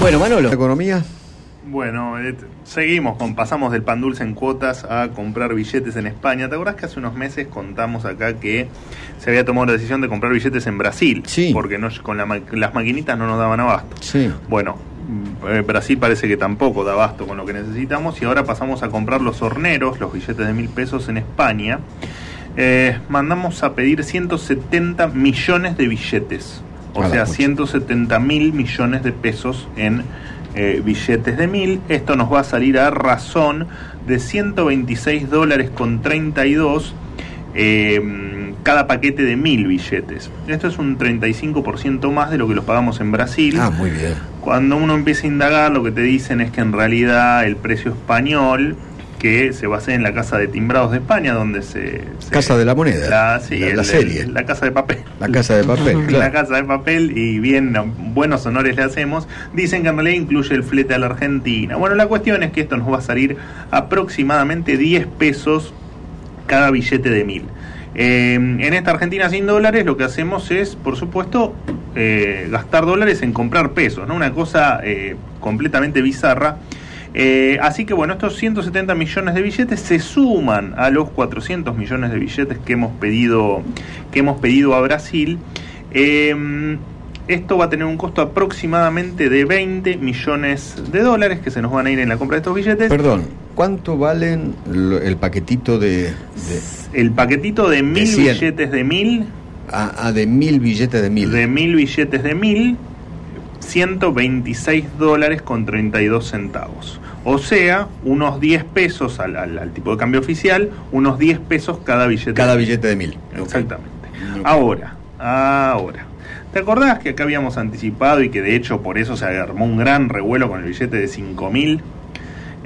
Bueno, Manolo, economía. Bueno, eh, seguimos con pasamos del pan dulce en cuotas a comprar billetes en España. ¿Te acordás que hace unos meses contamos acá que se había tomado la decisión de comprar billetes en Brasil? Sí. Porque no, con la las maquinitas no nos daban abasto. Sí. Bueno, eh, Brasil parece que tampoco da abasto con lo que necesitamos y ahora pasamos a comprar los horneros, los billetes de mil pesos en España. Eh, mandamos a pedir 170 millones de billetes, o sea, pucha. 170 mil millones de pesos en eh, billetes de mil. Esto nos va a salir a razón de 126 dólares con 32 eh, cada paquete de mil billetes. Esto es un 35% más de lo que los pagamos en Brasil. Ah, muy bien. Cuando uno empieza a indagar, lo que te dicen es que en realidad el precio español, que se basa en la Casa de Timbrados de España, donde se... se- Casa de la Moneda. La, sí, la, el- la el- serie. la Casa de Papel. La casa de papel, La claro. casa de papel y bien buenos honores le hacemos. Dicen que en realidad incluye el flete a la Argentina. Bueno, la cuestión es que esto nos va a salir aproximadamente 10 pesos cada billete de mil. Eh, en esta Argentina sin dólares lo que hacemos es, por supuesto, eh, gastar dólares en comprar pesos, ¿no? Una cosa eh, completamente bizarra. Eh, así que bueno, estos 170 millones de billetes se suman a los 400 millones de billetes que hemos pedido, que hemos pedido a Brasil. Eh, esto va a tener un costo aproximadamente de 20 millones de dólares que se nos van a ir en la compra de estos billetes. Perdón, ¿cuánto valen el paquetito de, de, El paquetito de mil billetes de mil, a, a de mil billetes de mil? de mil billetes de mil, 126 dólares con 32 centavos. O sea, unos 10 pesos al, al- al tipo de cambio oficial, unos 10 pesos cada billete. Cada de mil. billete de mil. Exactamente. Ahora, ahora. ¿Te acordás que acá habíamos anticipado y que de hecho por eso se armó un gran revuelo con el billete de 5 mil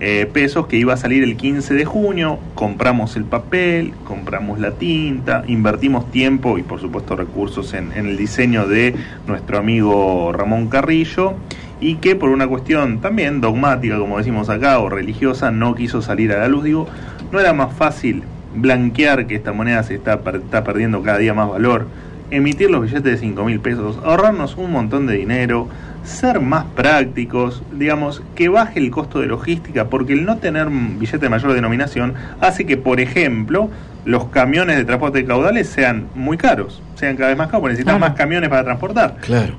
eh, pesos que iba a salir el 15 de junio? Compramos el papel, compramos la tinta, invertimos tiempo y por supuesto recursos en, el diseño de nuestro amigo Ramón Carrillo y que por una cuestión también dogmática, como decimos acá, o religiosa, no quiso salir a la luz. Digo, ¿no era más fácil blanquear que esta moneda se está, está perdiendo cada día más valor? Emitir los billetes de 5 mil pesos, ahorrarnos un montón de dinero, ser más prácticos, digamos, que baje el costo de logística, porque el no tener billete de mayor denominación hace que, por ejemplo, los camiones de transporte de caudales sean muy caros, sean cada vez más caros, porque necesitas Claro. más camiones para transportar. Claro.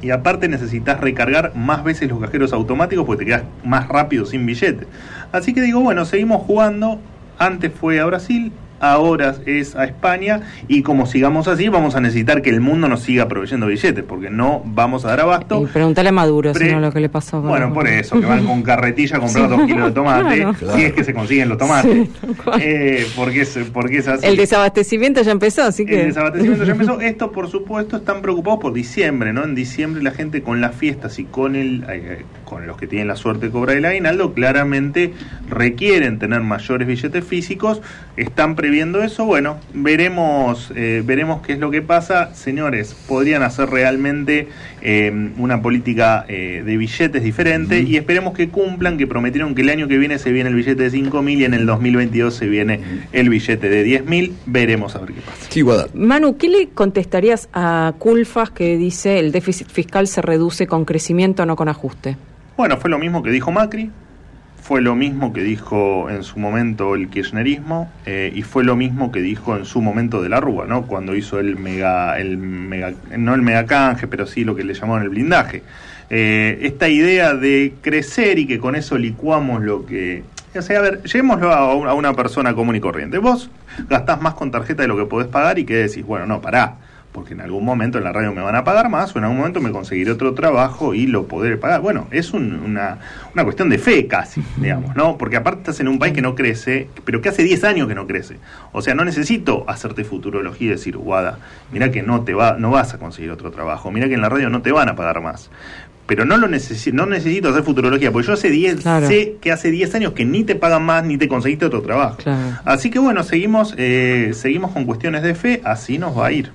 Y aparte necesitas recargar más veces los cajeros automáticos porque te quedas más rápido sin billete. Así que digo, bueno, seguimos jugando. Antes fue a Brasil, ahora es a España. Y como sigamos así, vamos a necesitar que el mundo nos siga proveyendo billetes porque no vamos a dar abasto. Y pregúntale a Maduro, Pre- si no lo que le pasó. Bueno, por eso, que van con carretilla a comprar dos kilos de tomate, Claro. Claro. si es que se consiguen los tomates. Sí. Eh, porque, es, porque es así. El desabastecimiento ya empezó, así que. El desabastecimiento ya empezó. Esto, por supuesto, están preocupados por diciembre, ¿no? En diciembre la gente con las fiestas y con el eh, con los que tienen la suerte de cobrar el aguinaldo, claramente requieren tener mayores billetes físicos. Están previendo eso. Bueno, veremos eh, veremos qué es lo que pasa. Señores, podrían hacer realmente eh, una política eh, de billetes diferente y esperemos que cumplan, que prometieron que el año que viene se viene el billete de 5.000 y en el 2022 se viene el billete de 10.000. Veremos a ver qué pasa. Sí. Manu, ¿qué le contestarías a Culfas que dice el déficit fiscal se reduce con crecimiento, no con ajuste? Bueno, fue lo mismo que dijo Macri, fue lo mismo que dijo en su momento el kirchnerismo eh, y fue lo mismo que dijo en su momento de la Rúa, ¿no? Cuando hizo el mega, el mega, no el mega canje, pero sí lo que le llamaban el blindaje. Eh, esta idea de crecer y que con eso licuamos lo que... O sea, a ver, llevémoslo a una, persona común y corriente. Vos gastás más con tarjeta de lo que podés pagar y que decís, bueno, no, pará, porque en algún momento en la radio me van a pagar más o en algún momento me conseguiré otro trabajo y lo podré pagar. Bueno, es un- una, una cuestión de fe casi, digamos, ¿no? Porque aparte estás en un país que no crece, pero que hace 10 años que no crece. O sea, no necesito hacerte futurología y decir, Guada, mira que no te va, no vas a conseguir otro trabajo, mira que en la radio no te van a pagar más. Pero no lo necesito, no necesito hacer futurología, porque yo hace 10, Claro. sé que hace 10 años que ni te pagan más ni te conseguiste otro trabajo. Claro. Así que bueno, seguimos, eh, seguimos con cuestiones de fe, así nos va a ir.